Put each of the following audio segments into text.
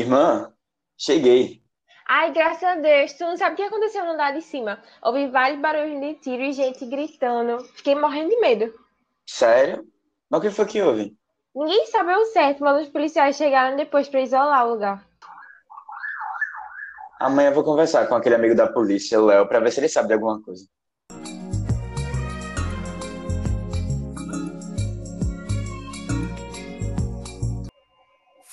Irmã, cheguei. Ai, graças a Deus. Tu não sabe o que aconteceu no andar de cima. Ouvi vários barulhos de tiro e gente gritando. Fiquei morrendo de medo. Sério? Mas o que foi que houve? Ninguém sabe o certo, mas os policiais chegaram depois pra isolar o lugar. Amanhã eu vou conversar com aquele amigo da polícia, o Léo, pra ver se ele sabe de alguma coisa.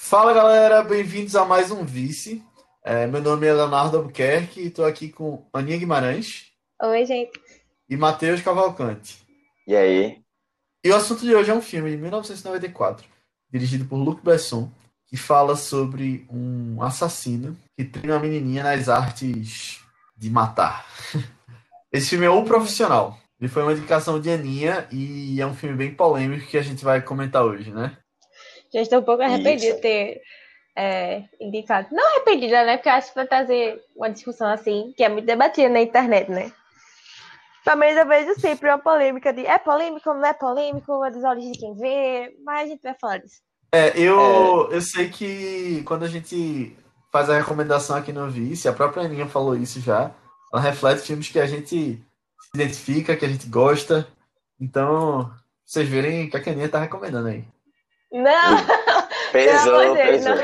Fala galera, bem-vindos a mais um Vice. É, meu nome é Leonardo Albuquerque e estou aqui com Aninha Guimarães Oi, gente. e Matheus Cavalcante. E aí? E o assunto de hoje é um filme de 1994, dirigido por Luc Besson, que fala sobre um assassino que treina uma menininha nas artes de matar. Esse filme é O Profissional. Ele foi uma indicação de Aninha e é um filme bem polêmico que a gente vai comentar hoje, né? Já estou um pouco arrependida de ter é, indicado. Não arrependida, né? Porque eu acho que vai trazer uma discussão assim, que é muito debatida na internet, né? Pelo menos eu vejo sempre uma polêmica de é polêmico, não é polêmico, é das origens de quem vê, mas a gente vai falar disso. É, eu, eu sei que quando a gente faz a recomendação aqui no Vice, a própria Aninha falou isso já, ela reflete filmes que a gente se identifica, que a gente gosta. Então, vocês verem o que a Aninha tá recomendando aí. Não! Pesou, Deus, pesou.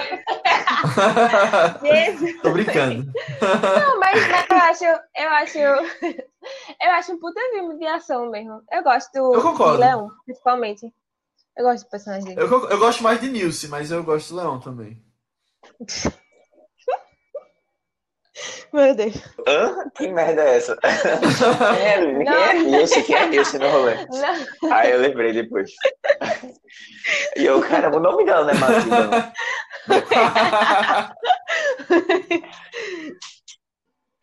Jesus. Tô brincando. Não, mas, mas eu acho, eu acho, eu acho um puta filme de ação mesmo. Eu gosto do Eu concordo. de Leão, principalmente. Eu gosto do personagem dele. Eu, eu gosto mais de Nilce, mas eu gosto do Leão também. Meu Deus. Hã? Que merda é essa? Quem é, quem Não. é Nilce? Quem é Nilce no rolê? Não, Aí eu lembrei depois. E eu, caramba, o nome dela não é Matilda.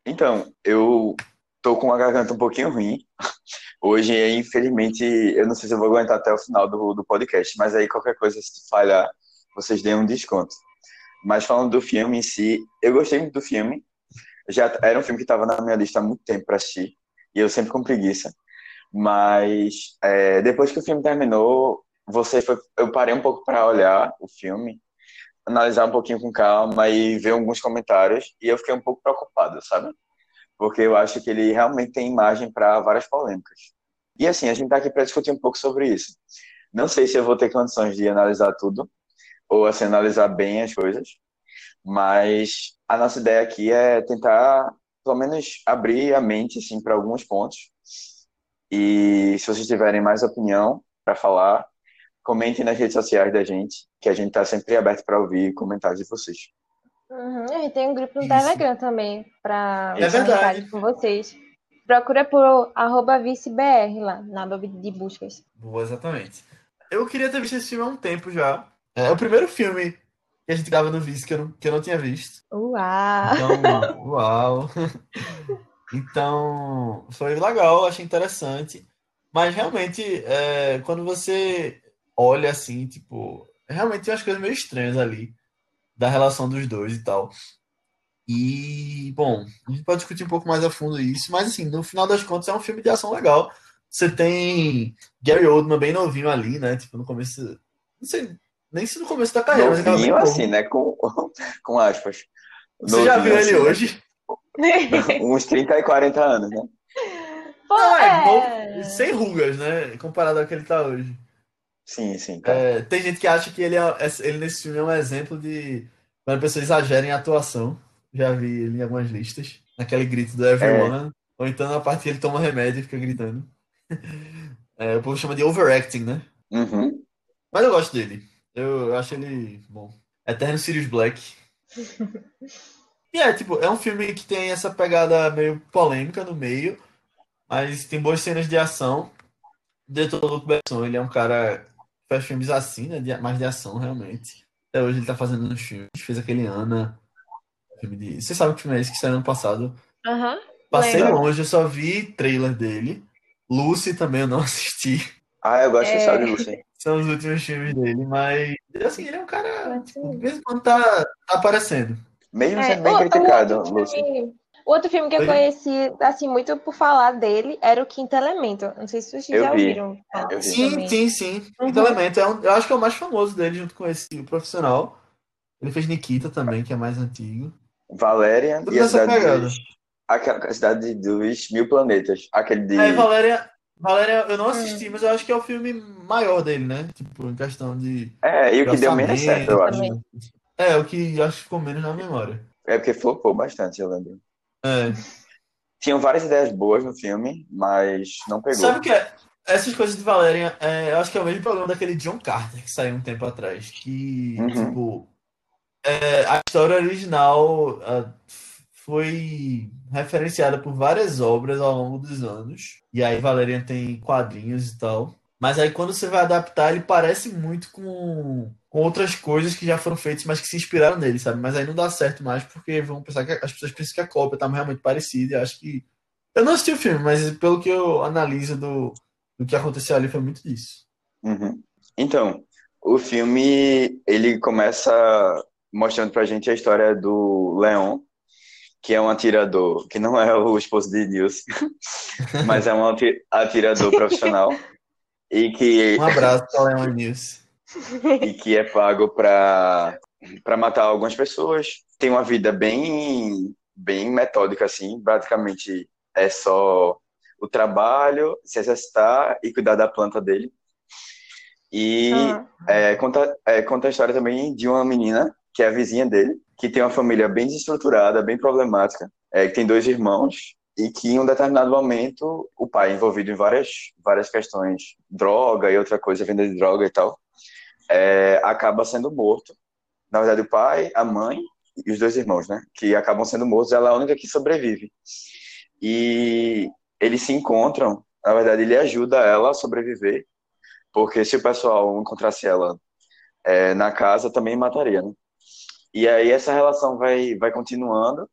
Então, eu tô com a garganta um pouquinho ruim. Hoje, infelizmente, eu não sei se eu vou aguentar até o final do, do podcast, mas aí qualquer coisa, se falhar, vocês deem um desconto. Mas falando do filme em si, eu gostei muito do filme. Já era um filme que estava na minha lista há muito tempo para assistir, e eu sempre com preguiça. Mas é, depois que o filme terminou, você foi, eu parei um pouco para olhar o filme, analisar um pouquinho com calma e ver alguns comentários, e eu fiquei um pouco preocupado, sabe? Porque eu acho que ele realmente tem imagem para várias polêmicas. E assim, a gente está aqui para discutir um pouco sobre isso. Não sei se eu vou ter condições de analisar tudo, ou assim, analisar bem as coisas, mas a nossa ideia aqui é tentar, pelo menos, abrir a mente assim, para alguns pontos. E se vocês tiverem mais opinião para falar, comentem nas redes sociais da gente, que a gente está sempre aberto para ouvir comentários de vocês. Uhum, a gente tem um grupo no Isso. Telegram também, pra É verdade. com vocês. Procura por arroba vicebr lá, na aba de buscas. Boa, exatamente. Eu queria ter visto esse filme há um tempo já. É o primeiro filme que a gente grava no Vice que eu não, que eu não tinha visto. Uau! Então, uau. Então, foi legal, achei interessante. Mas realmente, é, quando você olha assim, tipo, realmente tem umas coisas meio estranhas ali da relação dos dois e tal. E, bom, a gente pode discutir um pouco mais a fundo isso, mas assim, no final das contas é um filme de ação legal. Você tem Gary Oldman bem novinho ali, né? Tipo, no começo. Não sei nem se no começo da carreira, mas Novinho novo. assim, né? Com, com aspas. Você já viu Novinho ele assim, hoje? Uns 30 e 40 anos, né? Pô, Não, é, é... sem rugas, né? Comparado ao que ele tá hoje. Sim, sim, cara. É, tem gente que acha que ele, é, ele nesse filme é um exemplo de quando a pessoa exagera em atuação. Já vi ele em algumas listas. Naquele grito do Everyone. Ou então na parte que ele toma remédio e fica gritando. É, o povo chama de overacting, né? Uhum. Mas eu gosto dele. Eu, acho ele bom. Eterno Sirius Black. E é, tipo, é um filme que tem essa pegada meio polêmica no meio, mas tem boas cenas de ação. Diretor Luc Besson, ele é um cara que faz filmes assim, né? de- mais de ação, realmente. Até hoje ele tá fazendo uns filmes. Fez aquele Ana. Filme de... Você sabe que filme é esse que saiu ano passado? Aham. Passei longe, eu só vi trailer dele. Lucy também eu não assisti. Ah, eu gosto É. de Lucy. São os últimos filmes dele, mas assim, ele é um cara, tipo, de vez em quando tá, tá aparecendo. Mesmo É, sendo bem o- o criticado, outro Lucy. filme- O outro filme que eu conheci, assim, muito por falar dele, era o Quinto Elemento. Não sei se vocês Eu já vi. ouviram Eu vi. Sim, também. sim, sim. Uhum. Quinto Elemento é um, eu acho que é o mais famoso dele junto com esse o profissional. Ele fez Nikita também, que é mais antigo. Valéria Tudo e a cidade dos, a cidade dos mil planetas. Aquele de. É, Valéria, Valéria, eu não Hum. assisti, mas eu acho que é o filme maior dele, né? Tipo, em questão de, É, e o que deu menos certo, eu acho. Também. É, o que acho que ficou menos na memória. É porque flopou bastante, eu lembro. É. Tinham várias ideias boas no filme, mas não pegou. Sabe o que é? Essas coisas de Valéria, é, eu acho que é o mesmo problema daquele John Carter que saiu um tempo atrás. Que, Uhum. tipo, é, a história original ah, foi referenciada por várias obras ao longo dos anos. E aí Valerian tem quadrinhos e tal. Mas aí quando você vai adaptar, ele parece muito com, com outras coisas que já foram feitas, mas que se inspiraram nele, sabe? Mas aí não dá certo mais, porque vão pensar que as pessoas pensam que a cópia tá realmente parecida. E acho que. Eu não assisti o filme, mas pelo que eu analiso do, do que aconteceu ali foi muito disso. Uhum. Então, o filme ele começa mostrando pra gente a história do Leon, que é um atirador, que não é o esposo de Nilce, mas é um ati- atirador profissional e que, Um abraço para Leon News. e que é pago para para matar algumas pessoas. Tem uma vida bem bem metódica assim, praticamente é só o trabalho, se exercitar e cuidar da planta dele. E Ah, É, conta, é, conta a história também de uma menina, que é a vizinha dele, que tem uma família bem desestruturada, bem problemática, é, que tem dois irmãos, e que em um determinado momento o pai, envolvido em várias, várias questões, droga e outra coisa, venda de droga e tal, é, acaba sendo morto. Na verdade, o pai, a mãe e os dois irmãos, né? Que acabam sendo mortos, ela é a única que sobrevive. E eles se encontram, na verdade, ele ajuda ela a sobreviver, porque se o pessoal encontrasse ela é, na casa, também mataria, né? E aí essa relação vai, vai continuando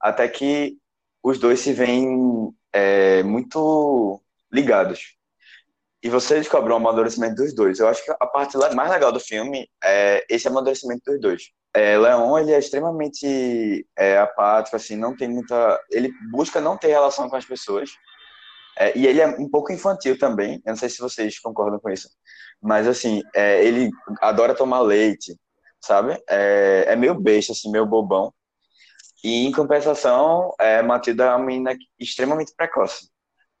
até que os dois se veem é, muito ligados. E você descobre o amadurecimento dos dois. Eu acho que a parte mais legal do filme é esse amadurecimento dos dois. É, Leon, ele é extremamente é, apático, assim, não tem muita... Ele busca não ter relação com as pessoas. É, e ele é um pouco infantil também. Eu não sei se vocês concordam com isso. Mas, assim, é, ele adora tomar leite, sabe? É, é meio besta, assim, meio bobão. E, em compensação, é, Matilda é uma menina extremamente precoce.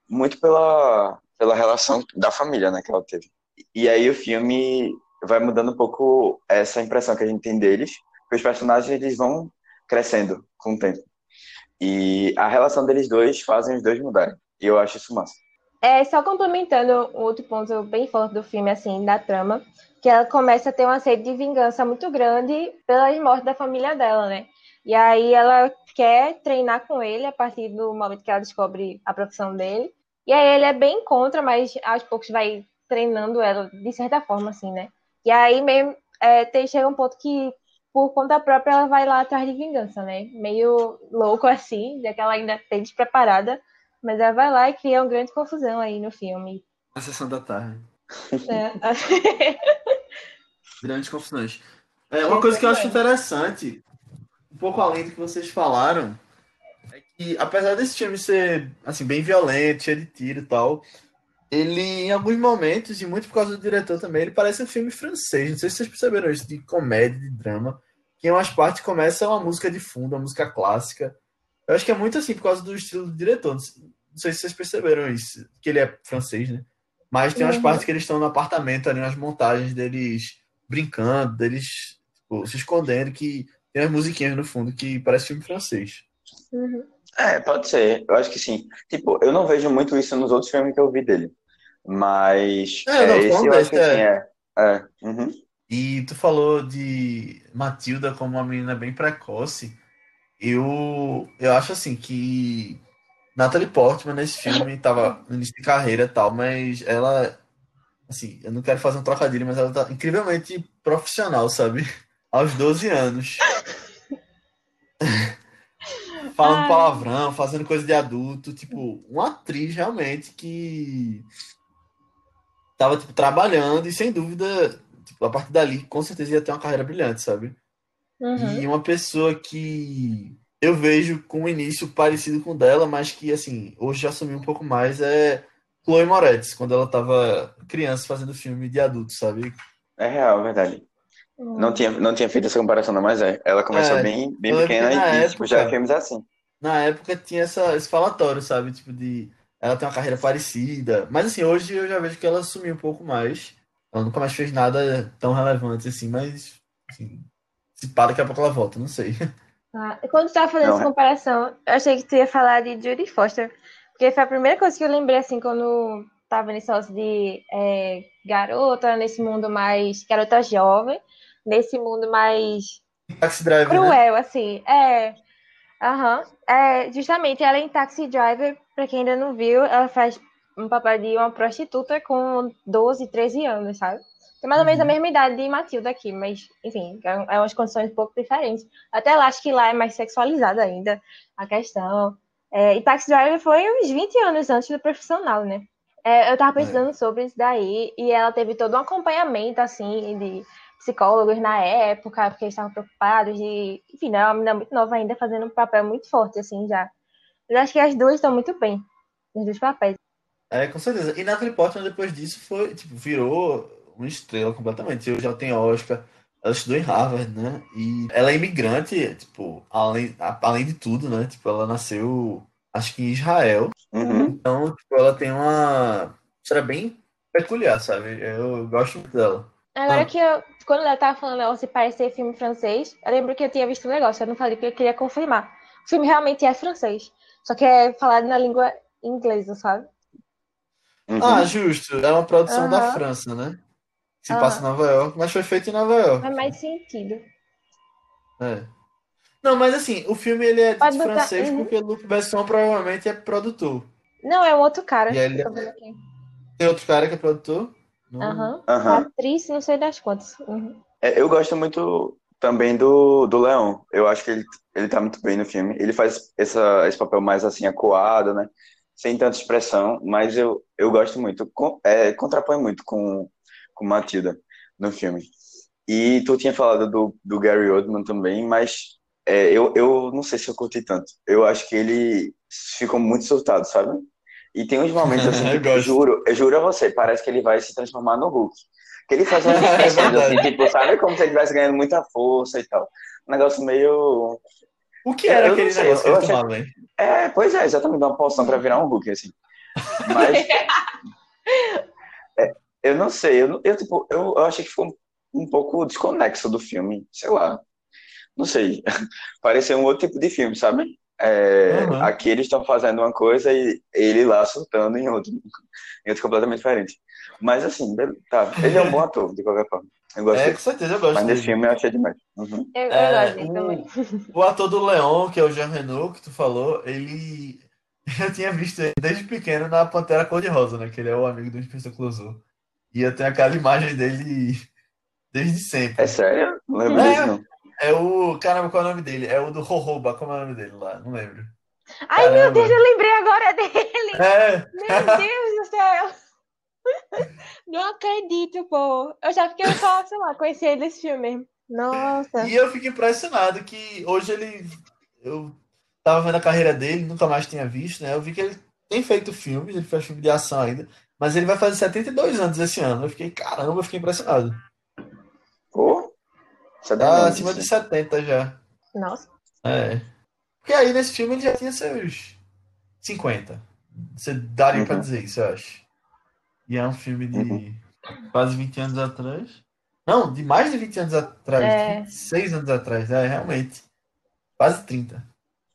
Muito pela, pela relação da família, né, que ela teve. E aí o filme vai mudando um pouco essa impressão que a gente tem deles, que os personagens eles vão crescendo com o tempo. E a relação deles dois fazem os dois mudarem. E eu acho isso massa. É, só complementando outro ponto bem forte do filme, assim, da trama, que ela começa a ter uma sede de vingança muito grande pela morte da família dela, né? E aí ela quer treinar com ele a partir do momento que ela descobre a profissão dele. E aí ele é bem contra, mas aos poucos vai treinando ela de certa forma, assim, né? E aí mesmo é, tem, chega um ponto que, por conta própria, ela vai lá atrás de vingança, né? Meio louco assim, já que ela ainda tem despreparada. Mas ela vai lá e cria uma grande confusão aí no filme. Na sessão da tarde. né? Grandes confusões. É, uma coisa que eu acho interessante, um pouco além do que vocês falaram, é que apesar desse filme ser assim, bem violento, cheio de tiro e tal, ele, em alguns momentos, e muito por causa do diretor também, ele parece um filme francês. Não sei se vocês perceberam isso, de comédia, de drama. Que em umas partes começa uma música de fundo, uma música clássica. Eu acho que é muito assim por causa do estilo do diretor. Não sei, não sei se vocês perceberam isso, que ele é francês, né? Mas tem umas Uhum. partes que eles estão no apartamento ali, nas montagens deles brincando, deles tipo, se escondendo, que tem as musiquinhas no fundo que parece filme francês. Uhum. É, pode ser. Eu acho que sim. Tipo, eu não vejo muito isso nos outros filmes que eu vi dele. Mas É, não, é, esse falando eu acho que sim, é. É. Uhum. E tu falou de Matilda como uma menina bem precoce. Eu, eu acho assim que Natalie Portman nesse filme tava no início de carreira e tal, mas ela, assim, eu não quero fazer um trocadilho, mas ela tá incrivelmente profissional, sabe? Aos 12 anos. Falando Ai. palavrão, fazendo coisa de adulto, tipo, uma atriz realmente que tava, tipo, trabalhando e sem dúvida, tipo, a partir dali, com certeza ia ter uma carreira brilhante, sabe? Uhum. E uma pessoa que eu vejo com um início parecido com o dela, mas que, assim, hoje já assumiu um pouco mais, é Chloe Moretz, quando ela tava criança fazendo filme de adulto, sabe? É real, é verdade. Não tinha, não tinha feito essa comparação, não, mas é. Ela começou É, bem, bem lembro pequena que na e, tipo, já filmes assim. Na época tinha essa, esse falatório, sabe? Tipo, de ela tem uma carreira parecida. Mas assim, hoje eu já vejo que ela sumiu um pouco mais. Ela nunca mais fez nada tão relevante assim, mas assim, se pá, daqui a pouco ela volta, não sei. Ah, quando tu tava fazendo Não, essa é. comparação, eu achei que tu ia falar de Judy Foster. Porque foi a primeira coisa que eu lembrei, assim, quando tava nesse negócio de é, garota, nesse mundo mais. Garota jovem, nesse mundo mais Taxi Driver, né? cruel, assim. É. Aham. É, justamente, ela é em Taxi Driver, pra quem ainda não viu, ela faz um papel de uma prostituta com 12, 13 anos, sabe? Tem mais ou menos a mesma idade de Matilda aqui, mas, enfim, é é umas condições um pouco diferentes. Até lá, acho que lá é mais sexualizada ainda a questão. É, e Taxi Driver foi uns 20 anos antes do profissional, né? É, eu tava pensando sobre isso daí, e ela teve todo um acompanhamento, assim, de psicólogos na época, porque eles estavam preocupados de. Enfim, né, uma menina muito nova ainda fazendo um papel muito forte, assim, já. Eu acho que as duas estão muito bem, nos dois papéis. É, com certeza. E Natalie Portman, depois disso, foi, tipo, virou uma estrela completamente. Hoje ela tem Oscar, ela estudou em Harvard, né? E ela é imigrante, tipo, além, a- além de tudo, né? Tipo, ela nasceu, acho que em Israel. Uhum. Então, tipo, ela tem uma história bem peculiar, sabe? Eu gosto muito dela. Agora Ah. que eu, quando ela tava falando ela se parecer filme francês, eu lembro que eu tinha visto um negócio, eu não falei porque eu queria confirmar. O filme realmente é francês, só que é falado na língua inglesa, sabe? Uhum. Ah, justo. É uma produção da Aham. França, né? Se Aham. passa em Nova York, mas foi feito em Nova York. Faz mais sentido. É. Não, mas assim, o filme ele é Pode de botar- francês uhum. porque Luc Besson provavelmente é produtor. Não, é um outro cara. E ele- Tô vendo aqui. Tem outro cara que é produtor? Aham. Aham. Atriz, não sei das quantas. Uhum. É, eu gosto muito também do, do Leão. Eu acho que ele, ele tá muito bem no filme. Ele faz essa, esse papel mais assim, acuado, né? Sem tanta expressão, mas eu, eu gosto muito. Com, é, contrapõe muito com, com Matilda no filme. E tu tinha falado do, do Gary Oldman também, mas é, eu, eu não sei se eu curti tanto. Eu acho que ele ficou muito surtado, sabe? E tem uns momentos assim, Eu que eu juro, eu juro a você, parece que ele vai se transformar no Hulk. Que ele faz umas É expressões verdade. assim, tipo, sabe como se ele estivesse ganhando muita força e tal. Um negócio meio. O que era Eu aquele sei, negócio que eu ele tomava, hein? É, pois é, exatamente, uma poção pra virar um Hulk, assim. Mas. eu não sei, eu, eu, tipo, eu, eu achei que ficou um pouco desconexo do filme, sei lá. Não sei. Pareceu um outro tipo de filme, sabe? É, Uhum. Aqui eles estão fazendo uma coisa e ele lá surtando em outro, em outro completamente diferente. Mas assim, tá. Ele é um bom ator, de qualquer forma. Eu gosto É, dele. com certeza eu gosto Mas nesse filme eu achei demais. Uhum. Eu, eu É, gosto também. o, o ator do Leon, que é o Jean Reno, que tu falou, ele. Eu tinha visto ele desde pequeno na Pantera Cor-de-Rosa, né? Que ele é o amigo do Inspetor Clouseau. E eu tenho aquela imagem dele desde sempre. É sério? Não lembro É. disso, não. É o. Caramba, qual é o nome dele? É o do Jojoba, como é o nome dele lá? Não lembro. Ai, meu Caramba. Deus, eu lembrei agora dele! É! Meu Deus do céu! Não acredito, pô. Eu já fiquei só, sei lá, conheci ele desse filme. Nossa. E eu fico impressionado que hoje ele. Eu tava vendo a carreira dele, nunca mais tinha visto, né? Eu vi que ele tem feito filmes, ele faz filme de ação ainda, mas ele vai fazer 72 anos esse ano. Eu fiquei, caramba, eu fiquei impressionado. Pô, sabia Tá acima de disso. 70 já. Nossa. É. Porque aí nesse filme ele já tinha seus 50. Você daria pra Uhum. dizer isso, eu acho. E é um filme de Uhum. quase 20 anos atrás. Não, de mais de 20 anos atrás. É. 26 anos atrás, é, realmente. Quase 30.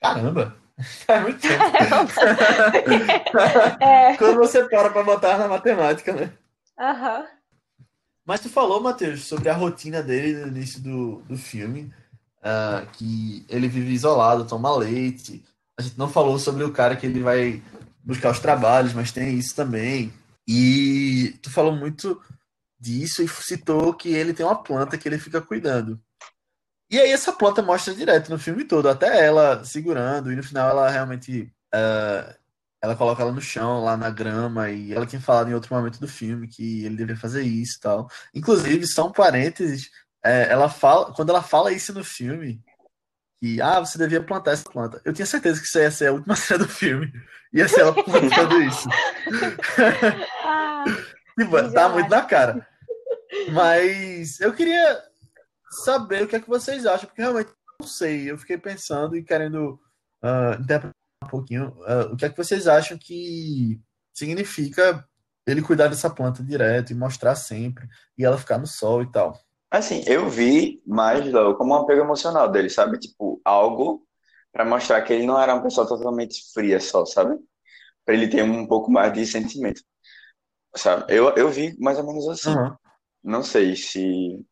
Caramba! Faz muito tempo. É. Quando você para pra botar na matemática, né? Aham. Mas tu falou, Matheus, sobre a rotina dele no início do, do filme, ah, que ele vive isolado, toma leite. A gente não falou sobre o cara que ele vai buscar os trabalhos, mas tem isso também. E tu falou muito disso e citou que ele tem uma planta que ele fica cuidando. E aí essa planta mostra direto no filme todo, até ela segurando, e no final ela realmente ah, ela coloca ela no chão, lá na grama, e ela tinha falado em outro momento do filme que ele deveria fazer isso e tal. Inclusive, só um parênteses, é, ela fala, quando ela fala isso no filme, que ah, você devia plantar essa planta. Eu tinha certeza que isso ia ser a última cena do filme. Ia ser ela plantando isso. Ah, Tipo, tá muito na cara. Mas eu queria saber o que é que vocês acham, porque realmente não sei. Eu fiquei pensando e querendo uh, interpretar um pouquinho uh, o que é que vocês acham que significa ele cuidar dessa planta direto e mostrar sempre e ela ficar no sol e tal. Assim, eu vi mais como um apego emocional dele, sabe? Tipo, algo para mostrar que ele não era uma pessoa totalmente fria só, sabe? Para ele ter um pouco mais de sentimento. Sabe? Eu, eu vi mais ou menos assim. Uhum. Não sei se.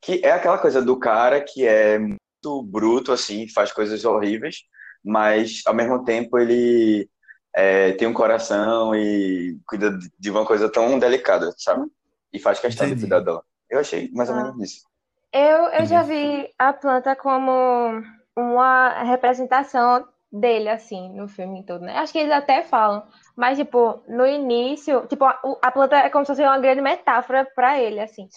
Que é aquela coisa do cara que é muito bruto, assim, faz coisas horríveis, mas ao mesmo tempo ele é, tem um coração e cuida de uma coisa tão delicada, sabe? E faz questão Entendi. de cuidar dela. Eu achei mais ou ah. menos isso. Eu, eu já vi a planta como uma representação dele, assim, no filme todo, né? Acho que eles até falam. Mas, tipo, no início, tipo, a, a planta é como se fosse uma grande metáfora para ele, assim.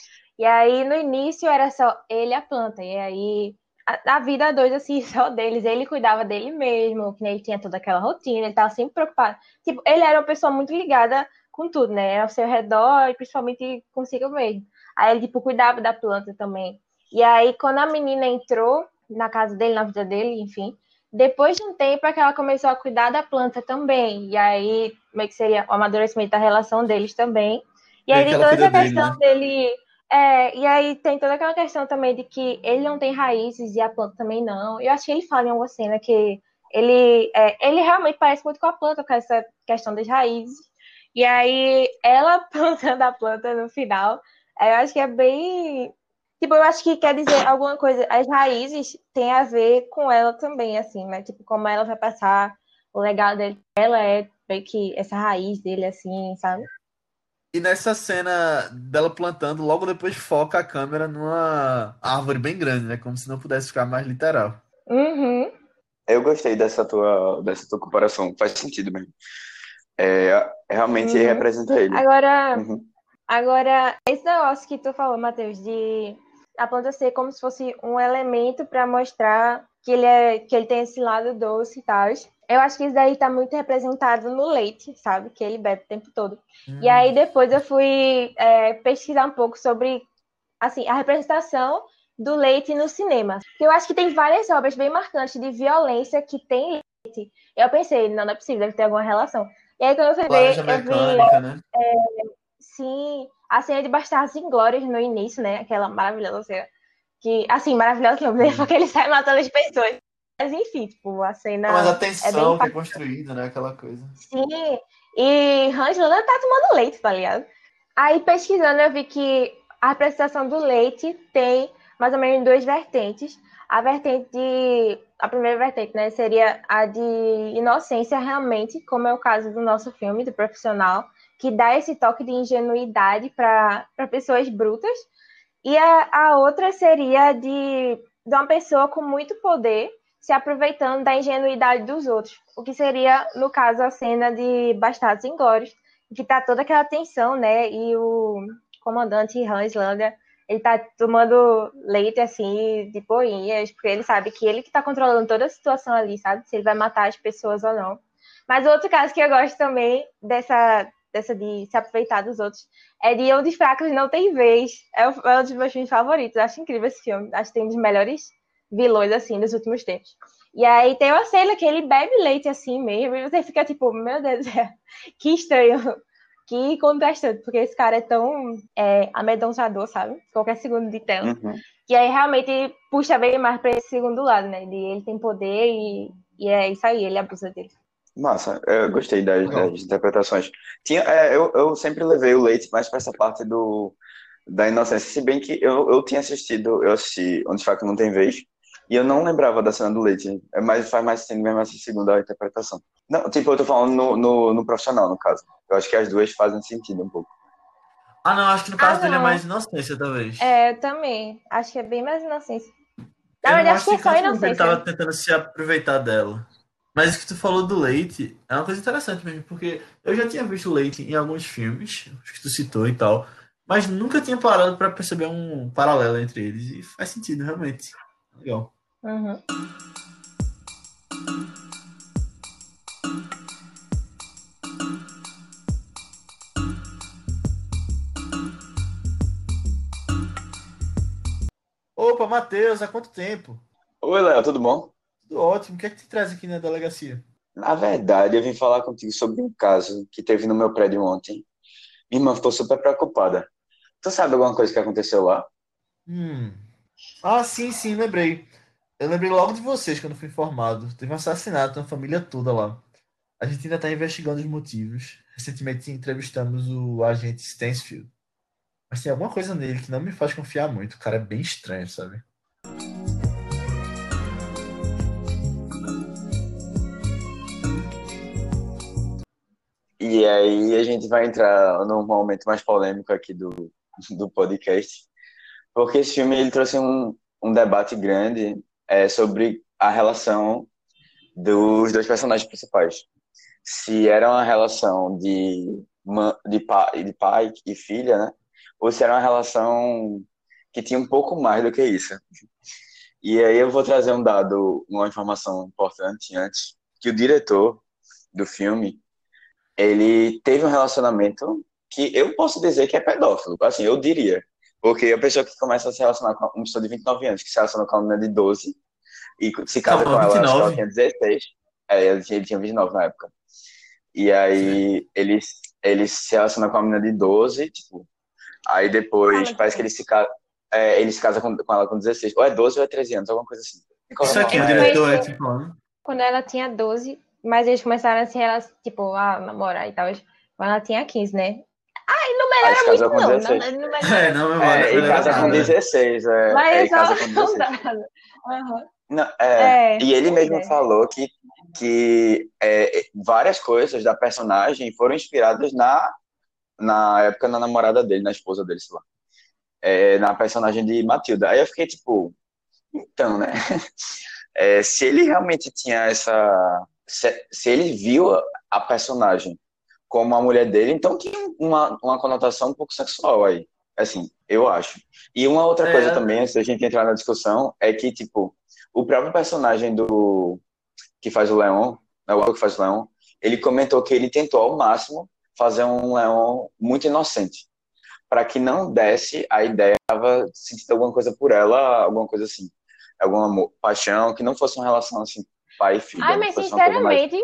E aí, no início, era só ele e a planta. E aí, a, a vida dois, assim, só deles. Ele cuidava dele mesmo, que ele tinha toda aquela rotina, ele tava sempre preocupado. Tipo, ele era uma pessoa muito ligada com tudo, né? Ao seu redor e principalmente consigo mesmo. Aí ele, tipo, cuidava da planta também. E aí, quando a menina entrou na casa dele, na vida dele, enfim, depois de um tempo é que ela começou a cuidar da planta também. E aí, como é que seria o amadurecimento da relação deles também. E aí, toda essa questão dele, né? dele é, e aí tem toda aquela questão também de que ele não tem raízes e a planta também não. Eu acho que ele fala em alguma cena que ele, é, ele realmente parece muito com a planta, com essa questão das raízes. E aí ela plantando a planta no final, eu acho que é bem. Tipo, eu acho que quer dizer alguma coisa. As raízes têm a ver com ela também, assim, né? Tipo, como ela vai passar o legado dele. Ela é meio que essa raiz dele, assim, sabe? E nessa cena dela plantando, logo depois foca a câmera numa árvore bem grande, né? Como se não pudesse ficar mais literal. Uhum. Eu gostei dessa tua, dessa tua comparação, faz sentido mesmo. É, realmente uhum. representa ele. Agora, uhum. agora, esse negócio que tu falou, Matheus, de a planta ser como se fosse um elemento para mostrar que ele, é, que ele tem esse lado doce e tal. Eu acho que isso daí tá muito representado no leite, sabe? Que ele bebe o tempo todo. Hum. E aí depois eu fui é, pesquisar um pouco sobre assim, a representação do leite no cinema. Eu acho que tem várias obras bem marcantes de violência que tem leite. Eu pensei, não, não é possível, deve ter alguma relação. E aí quando eu fui ver, eu vi... Né? É, sim, a cena de Bastardos Inglórios no início, né? Aquela maravilhosa cena. Que, assim, maravilhosa que eu me porque ele sai matando as pessoas. Mas enfim, tipo, a cena. Mas a tensão é que é construída, né? Aquela coisa. Sim. E Hans Landa tá tomando leite, tá ligado? Aí pesquisando eu vi que a representação do leite tem mais ou menos duas vertentes. A vertente de. A primeira vertente, né, seria a de inocência realmente, como é o caso do nosso filme, do profissional, que dá esse toque de ingenuidade para pessoas brutas. E a, a outra seria de, de uma pessoa com muito poder se aproveitando da ingenuidade dos outros. O que seria, no caso, a cena de Bastardos Inglórios, que tá toda aquela tensão, né? E o comandante Hans Landa, ele tá tomando leite, assim, de boinhas, porque ele sabe que ele que tá controlando toda a situação ali, sabe? Se ele vai matar as pessoas ou não. Mas outro caso que eu gosto também dessa, dessa de se aproveitar dos outros é de Onde os Fracos Não Tem Vez. É um dos meus filmes favoritos. Acho incrível esse filme. Acho que tem um dos melhores vilões, assim, dos últimos tempos. E aí tem uma cena que ele bebe leite assim mesmo, e você fica tipo, meu Deus do céu, que estranho, que contrastante, porque esse cara é tão é, amedrontador, sabe? Qualquer segundo de tela. Uhum. E aí realmente puxa bem mais para esse segundo lado, né? De ele tem poder e, e é isso aí, ele abusa dele. Massa, eu gostei das, das interpretações. Tinha, é, eu, eu sempre levei o leite mais para essa parte do, da inocência, se bem que eu, eu tinha assistido, eu assisti Onde Faca Não Tem Vez, e eu não lembrava da cena do leite. É mais, faz mais sentido mesmo essa segunda interpretação. Não, tipo, eu tô falando no, no, no, profissional, no caso. Eu acho que as duas fazem sentido um pouco. Ah, não, acho que no caso ah, dele é mais inocência, talvez. É, eu também. Acho que é bem mais inocência. Na eu verdade, acho que é só inocência. Ele tava tentando se aproveitar dela. Mas o que tu falou do leite é uma coisa interessante mesmo, porque eu já tinha visto leite em alguns filmes, acho que tu citou e tal, mas nunca tinha parado para perceber um paralelo entre eles. E faz sentido, realmente. Legal. Uhum. Opa, Matheus, há quanto tempo? Oi, Léo, tudo bom? Tudo ótimo. O que é que te traz aqui na delegacia? Na verdade, eu vim falar contigo sobre um caso que teve no meu prédio ontem. Minha irmã ficou super preocupada. Tu sabe alguma coisa que aconteceu lá? Hum. Ah, sim, sim, lembrei. Eu lembrei logo de vocês quando fui informado. Teve um assassinato na família toda lá. A gente ainda está investigando os motivos. Recentemente entrevistamos o agente Stansfield. Mas tem alguma coisa nele que não me faz confiar muito. O cara é bem estranho, sabe? E aí a gente vai entrar num momento mais polêmico aqui do, do podcast, porque esse filme ele trouxe um, um debate grande é, sobre a relação dos dois personagens principais. Se era uma relação de, de, pai, de pai e filha, né? ou se era uma relação que tinha um pouco mais do que isso. E aí eu vou trazer um dado, uma informação importante antes, que o diretor do filme, ele teve um relacionamento que eu posso dizer que é pedófilo, assim, eu diria. Porque a pessoa que começa a se relacionar com uma pessoa de 29 anos, que se relaciona com uma menina de 12, e se casa com ela, ela tinha 16, é, ele tinha, ele tinha 29 na época. E aí ele, ele se relaciona com uma menina de 12, tipo, Aí depois, ah, parece que ele se casa, é, ele se casa com, com, ela com 16, ou é 12 ou é 13 anos, alguma coisa assim. Isso aqui, o diretor é tipo. Quando ela tinha 12, mas eles começaram a se relacionar, tipo, a namorar e tal, quando ela tinha 15, né? Ai, não melhora muito, com não. 16. Não, não melhora. É, não, não, é, ele casa com 16, é. Mas é, casa com 16. Uhum. Não, é, é, e ele mesmo é. falou que, que é, várias coisas da personagem foram inspiradas na na época na namorada dele, na esposa dele, sei lá. É, na personagem de Matilda. Aí eu fiquei tipo, então, né? É, se ele realmente tinha essa. Se, se, ele viu a personagem como a mulher dele, então tinha uma, uma conotação um pouco sexual aí. Assim, eu acho. E uma outra coisa é. também, se a gente entrar na discussão, é que, tipo, o próprio personagem do. que faz o Leon, né, o que faz o Leon, ele comentou que ele tentou ao máximo fazer um leão muito inocente, para que não desse a ideia de sentir alguma coisa por ela, alguma coisa assim, alguma amor, paixão, que não fosse uma relação assim pai e filho. Ai, mas sinceramente,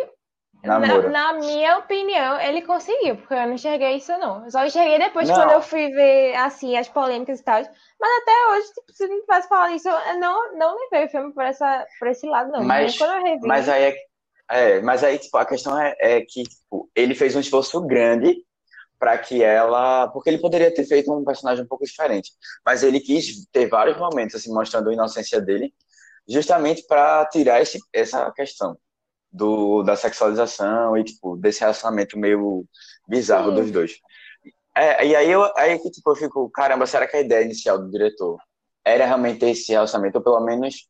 na, na, minha opinião, ele conseguiu, porque eu não enxerguei isso, não. Eu só enxerguei depois, não. quando eu fui ver, assim, as polêmicas e tal. Mas até hoje, tipo, se não tivesse falado isso, eu não, não levei o filme por, essa, por esse lado, não. Mas, mas aí é é, mas aí, tipo, a questão é, é que tipo, ele fez um esforço grande para que ela. Porque ele poderia ter feito um personagem um pouco diferente. Mas ele quis ter vários momentos, assim, mostrando a inocência dele, justamente para tirar esse, essa questão do, da sexualização e, tipo, desse relacionamento meio bizarro Sim. dos dois. É, e aí, eu, aí que, tipo, eu fico, caramba, será que a ideia inicial do diretor era realmente esse relacionamento, ou pelo menos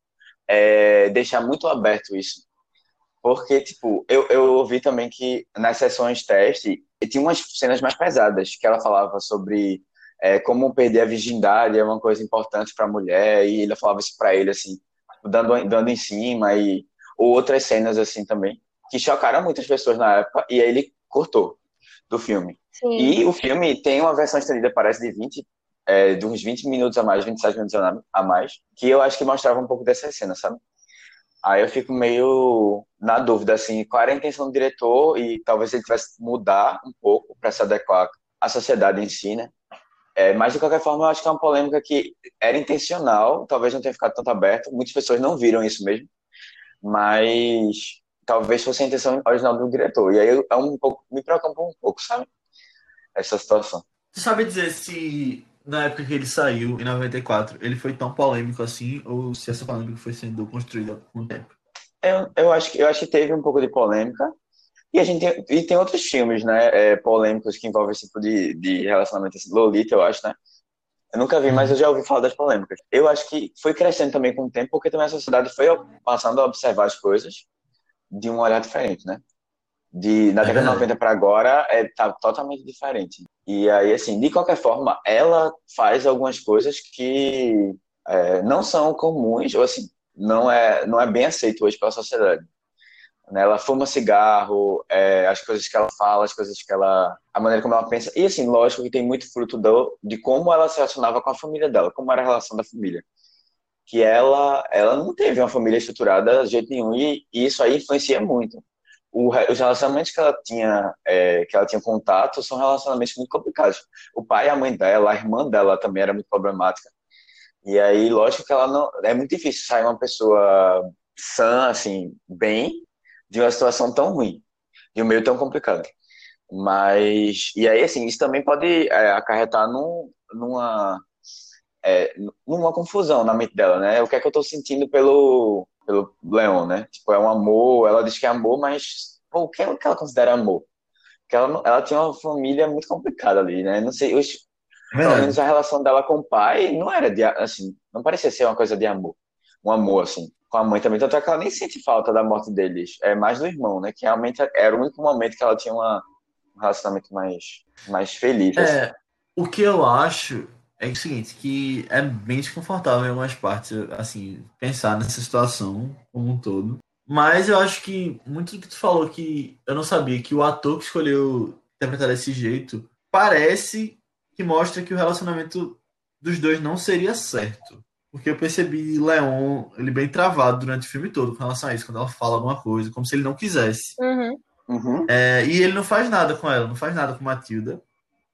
é, deixar muito aberto isso? Porque, tipo, eu, eu ouvi também que nas sessões teste tinha umas cenas mais pesadas, que ela falava sobre é, como perder a virgindade é uma coisa importante para a mulher, e ele falava isso para ele, assim, dando, dando em cima, e ou outras cenas, assim, também, que chocaram muitas pessoas na época, e aí ele cortou do filme. Sim. E o filme tem uma versão estendida, parece, de 20, é, de uns 20 minutos a mais, 27 minutos a mais, que eu acho que mostrava um pouco dessa cena, sabe? Aí eu fico meio na dúvida, assim, qual era a intenção do diretor e talvez ele tivesse mudar um pouco para se adequar à sociedade em si, né? É, mas, de qualquer forma, eu acho que é uma polêmica que era intencional, talvez não tenha ficado tanto aberto, muitas pessoas não viram isso mesmo, mas talvez fosse a intenção original do diretor. E aí é um pouco, me preocupa um pouco, sabe? Essa situação. Você sabe dizer se na época que ele saiu, em 94, ele foi tão polêmico assim, ou se essa polêmica foi sendo construída com o tempo? Eu, eu, acho, que, eu acho que teve um pouco de polêmica. E a gente tem, e tem outros filmes, né, é, polêmicos que envolvem esse tipo de, de relacionamento. Assim, Lolita, eu acho, né? Eu nunca vi, mas eu já ouvi falar das polêmicas. Eu acho que foi crescendo também com o tempo, porque também a sociedade foi passando a observar as coisas de um olhar diferente, né? de da década de 90 para agora é tá totalmente diferente. E aí assim, de qualquer forma, ela faz algumas coisas que é, não são comuns ou assim, não é não é bem aceito hoje pela sociedade. Né? Ela fuma cigarro, é, as coisas que ela fala, as coisas que ela, a maneira como ela pensa. E assim, lógico que tem muito fruto do, de como ela se relacionava com a família dela, como era a relação da família. que ela, ela não teve uma família estruturada de jeito nenhum, e, e isso aí influencia muito. O, os relacionamentos que ela tinha, é, que ela tinha contato são relacionamentos muito complicados. O pai e a mãe dela, a irmã dela também era muito problemática. E aí, lógico que ela não. É muito difícil sair uma pessoa sã, assim, bem, de uma situação tão ruim, de um meio tão complicado. Mas. E aí, assim, isso também pode é, acarretar num, numa. É, numa confusão na mente dela, né? O que é que eu tô sentindo pelo, pelo Leon, né? Tipo, é um amor, ela diz que é amor, mas pô, o que é que ela considera amor? Porque ela, ela tinha uma família muito complicada ali, né? Não sei, os, pelo menos a relação dela com o pai não era de, assim, não parecia ser uma coisa de amor. Um amor, assim. Com a mãe também. Tanto é que ela nem sente falta da morte deles. É mais do irmão, né? Que realmente era o único momento que ela tinha uma, um relacionamento mais, mais feliz. É, assim. o que eu acho é o seguinte, que é bem desconfortável em algumas partes, assim, pensar nessa situação como um todo. Mas eu acho que muito do que tu falou que eu não sabia que o ator que escolheu interpretar desse jeito parece que mostra que o relacionamento dos dois não seria certo. Porque eu percebi Leon, ele bem travado durante o filme todo com relação a isso, quando ela fala alguma coisa, como se ele não quisesse. Uhum. Uhum. É, e ele não faz nada com ela, não faz nada com Matilda.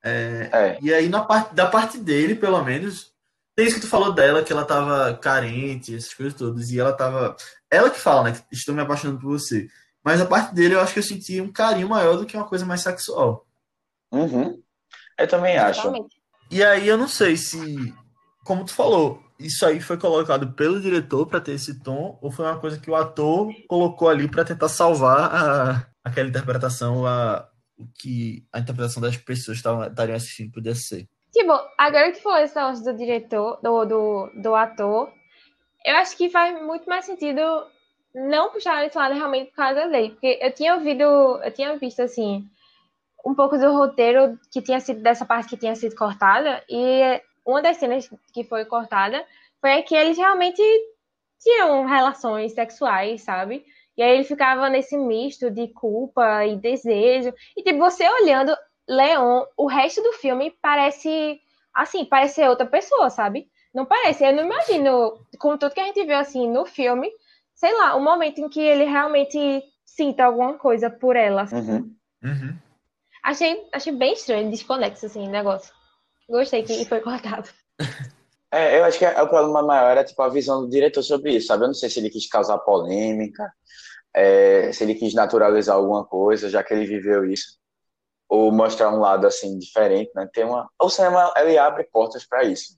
É, É. E aí, na parte, da parte dele, pelo menos, tem isso que tu falou dela, que ela tava carente, essas coisas todas, e ela tava. Ela que fala, né? Que estou me apaixonando por você. Mas a parte dele, eu acho que eu senti um carinho maior do que uma coisa mais sexual. Uhum. Eu também acho. Totalmente. E aí eu não sei se, como tu falou, isso aí foi colocado pelo diretor para ter esse tom, ou foi uma coisa que o ator colocou ali para tentar salvar a- aquela interpretação, a, o que a interpretação das pessoas estariam assistindo podia ser. Tipo, agora que falou esse negócio do diretor, do, do, do ator, eu acho que faz muito mais sentido não puxar esse lado realmente por causa dele. Porque eu tinha ouvido, eu tinha visto assim, um pouco do roteiro que tinha sido dessa parte que tinha sido cortada, e uma das cenas que foi cortada foi que eles realmente tinham relações sexuais, sabe? E aí ele ficava nesse misto de culpa e desejo. E tipo, você olhando Leon, o resto do filme parece assim, parece ser outra pessoa, sabe? Não parece. Eu não imagino, com tudo que a gente viu assim no filme, sei lá, o momento em que ele realmente sinta alguma coisa por ela. Uhum. Uhum. Achei, achei bem estranho, desconexo assim o negócio. Gostei que foi cortado. É, eu acho que o problema maior era tipo, a visão do diretor sobre isso, sabe? Eu não sei se ele quis causar polêmica, é, se ele quis naturalizar alguma coisa, já que ele viveu isso, ou mostrar um lado assim diferente, né? Tem uma, o cinema ele abre portas para isso.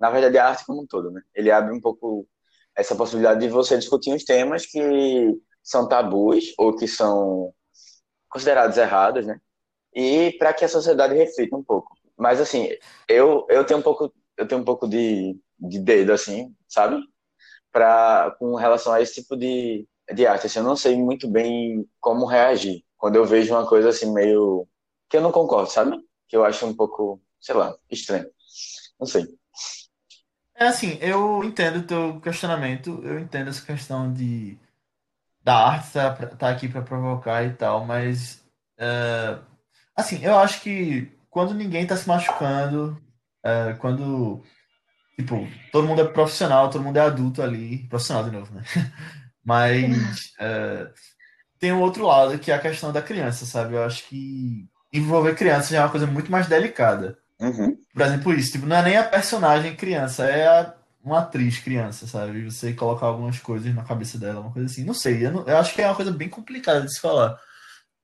Na verdade, a arte como um todo, né? Ele abre um pouco essa possibilidade de você discutir uns temas que são tabus ou que são considerados errados, né? E para que a sociedade reflita um pouco. Mas assim, eu eu tenho um pouco eu tenho um pouco de, de dedo, assim, sabe? Pra, com relação a esse tipo de, de arte. Assim, eu não sei muito bem como reagir quando eu vejo uma coisa assim meio. que eu não concordo, sabe? Que eu acho um pouco, sei lá, estranho. Não sei. É assim, eu entendo o teu questionamento, eu entendo essa questão de da arte tá, tá aqui para provocar e tal, mas é, assim, eu acho que quando ninguém tá se machucando, é, quando tipo, todo mundo é profissional, todo mundo é adulto ali, profissional de novo, né? Mas é, tem um outro lado que é a questão da criança, sabe? Eu acho que envolver criança já é uma coisa muito mais delicada. Uhum. Por exemplo, isso, tipo, não é nem a personagem criança, é a, uma atriz criança, sabe? Você colocar algumas coisas na cabeça dela, uma coisa assim. Não sei, eu, não- eu acho que é uma coisa bem complicada de se falar.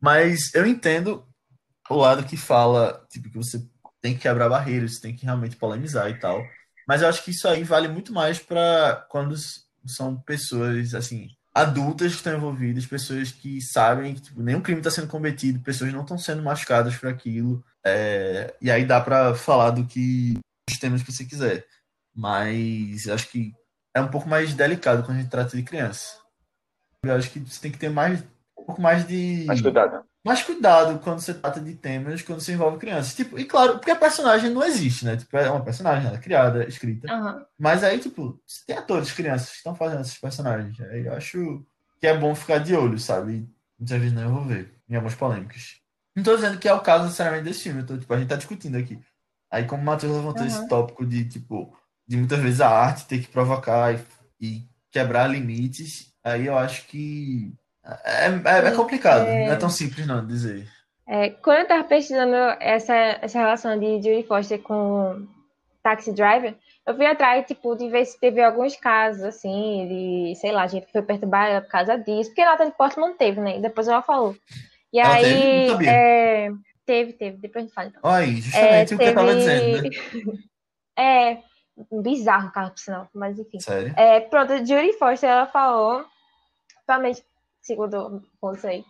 Mas eu entendo o lado que fala, tipo, que você tem que quebrar barreiras, você tem que realmente polemizar e tal. Mas eu acho que isso aí vale muito mais para quando são pessoas, assim, adultas que estão envolvidas, pessoas que sabem que tipo, nenhum crime está sendo cometido, pessoas não estão sendo machucadas por aquilo. É, e aí dá para falar do que os temas que você quiser. Mas eu acho que é um pouco mais delicado quando a gente trata de criança. Eu acho que você tem que ter mais, um pouco mais de Mas cuidado. Mais cuidado quando você trata de temas quando se envolve crianças. Tipo, e claro, porque a personagem não existe, né? Tipo, é uma personagem, ela é criada, escrita. Aham. Mas aí, tipo, tem atores, crianças que estão fazendo esses personagens. Aí eu acho que é bom ficar de olho, sabe? Muitas vezes não envolver em algumas polêmicas. Não tô dizendo que é o caso necessariamente desse filme, tô, tipo, a gente tá discutindo aqui. Aí, como o Matheus levantou Aham. esse tópico de, tipo, de muitas vezes a arte ter que provocar e, e quebrar limites, aí eu acho que é, é, é complicado, é... não é tão simples não dizer. É, quando eu tava pesquisando essa, essa relação de Judy Foster com Taxi Driver, eu fui atrás, tipo, de ver se teve alguns casos, assim, de, sei lá, gente foi perturbar ela por causa disso, porque Natalie Portman teve, né? E depois ela falou. E ela aí, teve? É, teve, teve, depois a gente fala. Então. Olha aí, justamente é, o que eu tava dizendo, né? é, bizarro o carro, por sinal, mas enfim. Sério? É, pronto, Judy Foster, ela falou, principalmente, segundo aí,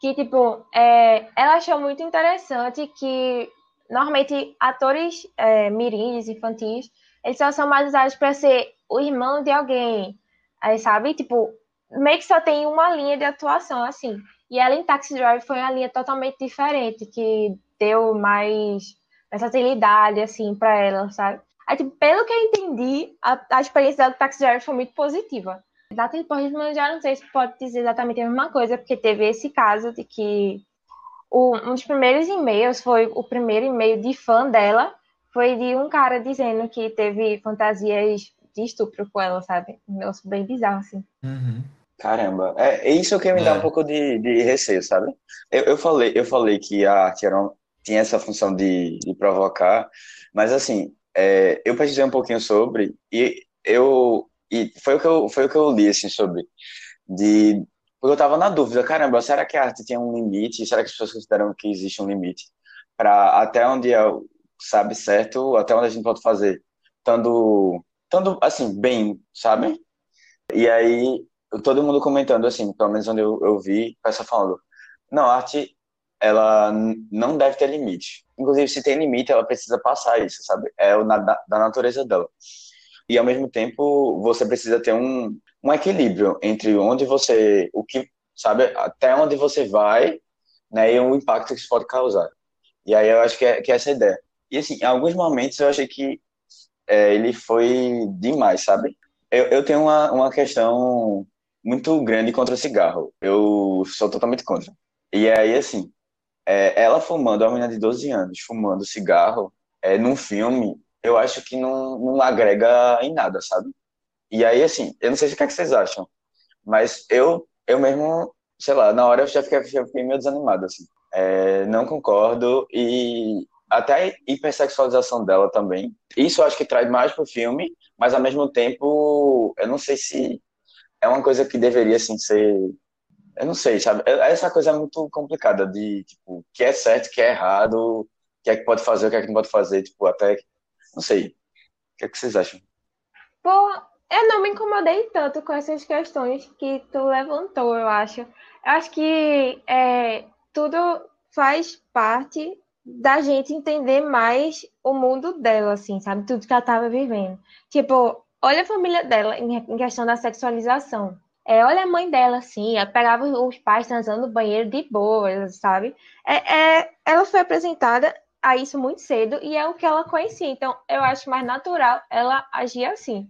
que, tipo, é, ela achou muito interessante que, normalmente, atores é, mirins, infantis, eles só são mais usados para ser o irmão de alguém, aí, sabe? Tipo, meio que só tem uma linha de atuação, assim. E ela em Taxi Drive foi uma linha totalmente diferente, que deu mais versatilidade, assim, para ela, sabe? Aí, tipo, pelo que eu entendi, a, a experiência dela do Taxi Driver foi muito positiva. Natalie Portman, já não sei se pode dizer exatamente a mesma coisa, porque teve esse caso de que o, um dos primeiros e-mails foi o primeiro e-mail de fã dela, foi de um cara dizendo que teve fantasias de estupro com ela, sabe? Um negócio bem bizarro, assim. Uhum. Caramba, é, é isso que me dá é. um pouco de, de receio, sabe? Eu, eu, falei, eu falei que a arte era um, tinha essa função de, de provocar, mas assim, é, eu pesquisei um pouquinho sobre e eu e foi o que eu foi o que eu li assim sobre de porque eu tava na dúvida, caramba, será que a arte tem um limite? Será que as pessoas consideram que existe um limite para até onde é, sabe certo, até onde a gente pode fazer, estando estando assim bem, sabe? E aí todo mundo comentando assim, pelo menos onde eu, eu vi, pessoa falando, não, a arte ela não deve ter limite. Inclusive, se tem limite, ela precisa passar isso, sabe? É o, da, da natureza dela. E, ao mesmo tempo, você precisa ter um, um equilíbrio entre onde você, o que, sabe, até onde você vai, né, e o impacto que isso pode causar. E aí eu acho que é, que é essa a ideia. E, assim, em alguns momentos eu achei que é, ele foi demais, sabe? Eu, eu tenho uma, uma questão muito grande contra o cigarro. Eu sou totalmente contra. E aí, assim, é, ela fumando, uma menina de 12 anos, fumando cigarro, é, num filme, eu acho que não, não agrega em nada, sabe? E aí, assim, eu não sei o que, é que vocês acham, mas eu, eu mesmo, sei lá, na hora eu já fiquei, já fiquei meio desanimado, assim. É, não concordo e até a hipersexualização dela também. Isso eu acho que traz mais pro filme, mas ao mesmo tempo, eu não sei se é uma coisa que deveria, assim, ser eu não sei, sabe? É, essa coisa é muito complicada de, tipo, o que é certo, o que é errado, o que é que pode fazer, o que é que não pode fazer, tipo, até, não sei. O que é que vocês acham? Pô, eu não me incomodei tanto com essas questões que tu levantou, eu acho. Eu acho que é, tudo faz parte da gente entender mais o mundo dela, assim, sabe? Tudo que ela tava vivendo. Tipo, olha a família dela em questão da sexualização. É, olha a mãe dela, assim, ela pegava os pais transando no banheiro de boas, sabe? É, é, ela foi apresentada a isso muito cedo e é o que ela conhecia. Então, eu acho mais natural ela agir assim.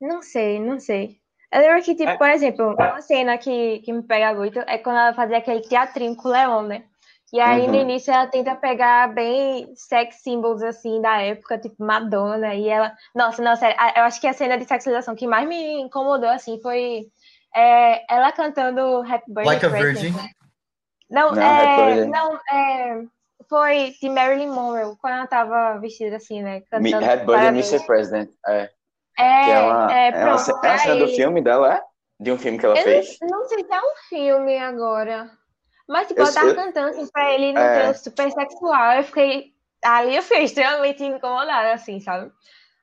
Não sei, não sei. Eu lembro que, tipo, é. por exemplo, uma cena que, que me pega muito é quando ela fazia aquele teatrinho com o Leon, né? E aí, uhum. no início, ela tenta pegar bem sex symbols, assim, da época, tipo Madonna, e ela... Nossa, não, sério, eu acho que a cena de sexualização que mais me incomodou, assim, foi é, ela cantando Happy Birthday. Like a Virgin? Não, não, é, não é, foi de Marilyn Monroe, quando ela tava vestida assim, né? Cantando Birthday Mr. President. É. É, que é uma, é, é, uma, é a cena do filme dela, é? De um filme que ela eu fez? Não, não sei se é um filme agora. Mas, tipo, eu, ela tava eu, cantando assim pra ele no é... super sexual. Eu fiquei. Ali eu fiquei extremamente incomodada, assim, sabe?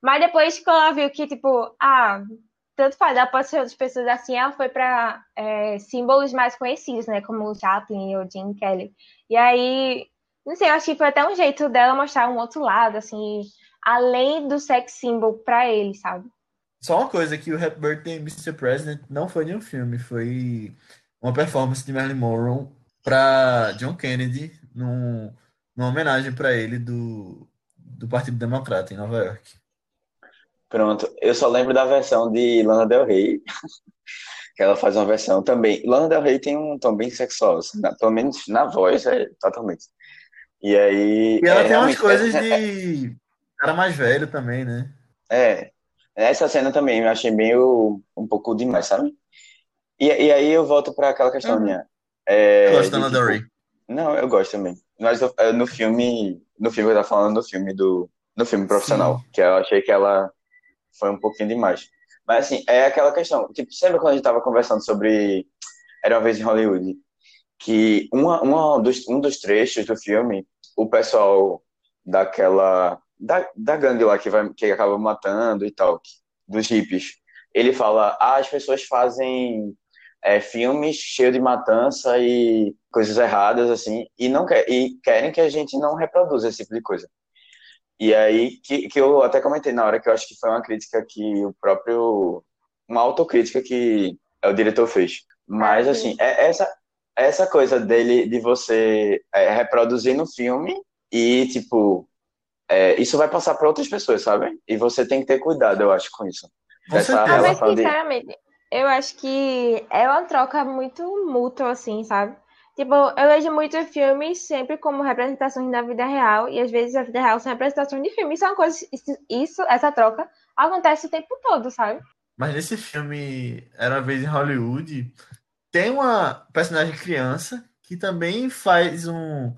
Mas depois que ela viu que, tipo, ah, tanto faz, ela pode ser outras pessoas assim, ela foi para é, símbolos mais conhecidos, né, como o Chaplin ou Jim Kelly. E aí, não sei, eu acho que foi até um jeito dela mostrar um outro lado, assim, além do sex symbol para ele, sabe? Só uma coisa, que o Happy Birthday Mr. President não foi nenhum filme, foi uma performance de Marilyn Monroe para John Kennedy, num, numa homenagem para ele do, do Partido Democrata em Nova York. Pronto, eu só lembro da versão de Lana Del Rey, que ela faz uma versão também. Lana Del Rey tem um tom bem sexual, assim, na, pelo menos na voz, é totalmente. E aí. E ela é, tem umas coisas é, de cara mais velho também, né? É, Essa cena também eu achei meio um pouco demais, sabe? E, e aí eu volto para aquela questão Uhum. minha. É, Eu gosto da Lana tipo, não, eu gosto também. Mas eu- é, no filme, no filme eu tava falando no filme do, no filme profissional, Sim. que eu achei que ela foi um pouquinho demais. Mas assim, é aquela questão, tipo, sempre quando a gente tava conversando sobre Era uma vez em Hollywood, que uma, uma dos, um dos trechos do filme, o pessoal daquela da, da gangue lá que vai que acaba matando e tal, que- dos hippies, ele fala: ah, as pessoas fazem é, filmes cheios de matança e coisas erradas assim, e não quer, e querem que a gente não reproduza esse tipo de coisa. E aí que, que eu até comentei na hora que eu acho que foi uma crítica que o próprio uma autocrítica que o diretor fez. Mas Ah, assim, sim. é essa essa coisa dele de você é, reproduzir no filme e tipo é, isso vai passar para outras pessoas, sabe? E você tem que ter cuidado, eu acho, com isso. Certeza. Ah, mas relação de sinceramente, eu acho que é uma troca muito mútua, assim, sabe? Tipo, eu vejo muitos filmes sempre como representações da vida real, e às vezes a vida real são representações de filme. Isso é uma coisa, isso, isso- essa troca acontece o tempo todo, sabe? Mas nesse filme Era uma vez em Hollywood, tem uma personagem criança que também faz um.